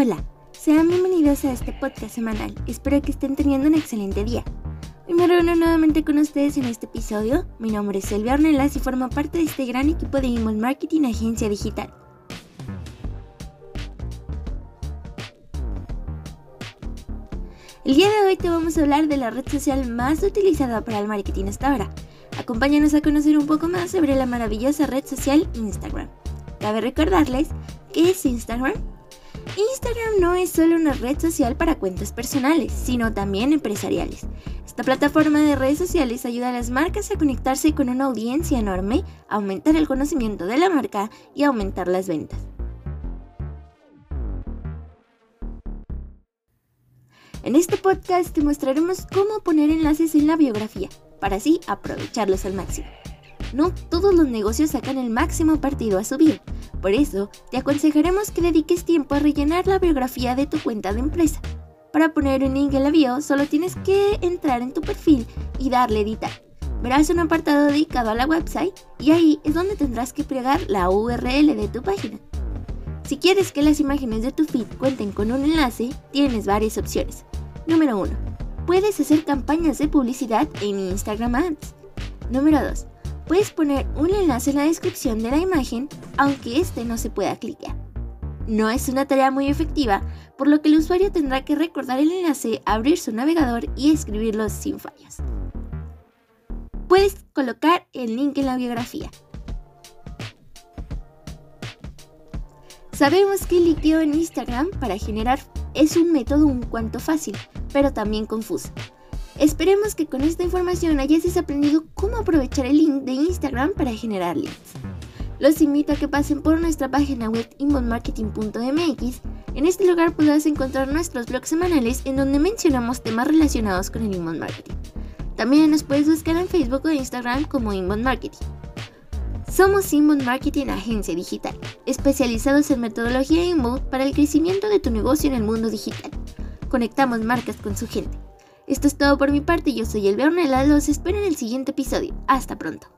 Hola, sean bienvenidos a este podcast semanal. Espero que estén teniendo un excelente día. Hoy me reúno nuevamente con ustedes en este episodio. Mi nombre es Silvia Ornelas y formo parte de este gran equipo de Inbound Marketing Agencia Digital. El día de hoy te vamos a hablar de la red social más utilizada para el marketing hasta ahora. Acompáñanos a conocer un poco más sobre la maravillosa red social Instagram. Cabe recordarles que es Instagram. Instagram no es solo una red social para cuentas personales, sino también empresariales. Esta plataforma de redes sociales ayuda a las marcas a conectarse con una audiencia enorme, aumentar el conocimiento de la marca y aumentar las ventas. En este podcast te mostraremos cómo poner enlaces en la biografía, para así aprovecharlos al máximo. No todos los negocios sacan el máximo partido a su bio, por eso te aconsejaremos que dediques tiempo a rellenar la biografía de tu cuenta de empresa. Para poner un link en la bio solo tienes que entrar en tu perfil y darle editar. Verás un apartado dedicado a la website y ahí es donde tendrás que pegar la URL de tu página. Si quieres que las imágenes de tu feed cuenten con un enlace, tienes varias opciones. Número 1. Puedes hacer campañas de publicidad en Instagram Ads. Número 2. Puedes poner un enlace en la descripción de la imagen, aunque este no se pueda clicar. No es una tarea muy efectiva, por lo que el usuario tendrá que recordar el enlace, abrir su navegador y escribirlo sin fallas. Puedes colocar el link en la biografía. Sabemos que el liqueo en Instagram para generar es un método un cuanto fácil, pero también confuso. Esperemos que con esta información hayas aprendido cómo aprovechar el link de Instagram para generar leads. Los invito a que pasen por nuestra página web inboundmarketing.mx. En este lugar podrás encontrar nuestros blogs semanales en donde mencionamos temas relacionados con el inbound marketing. También nos puedes buscar en Facebook o Instagram como Inbound Marketing. Somos Inbound Marketing Agencia Digital, especializados en metodología inbound para el crecimiento de tu negocio en el mundo digital. Conectamos marcas con su gente. Esto es todo por mi parte, yo soy El Ornella, los espero en el siguiente episodio. Hasta pronto.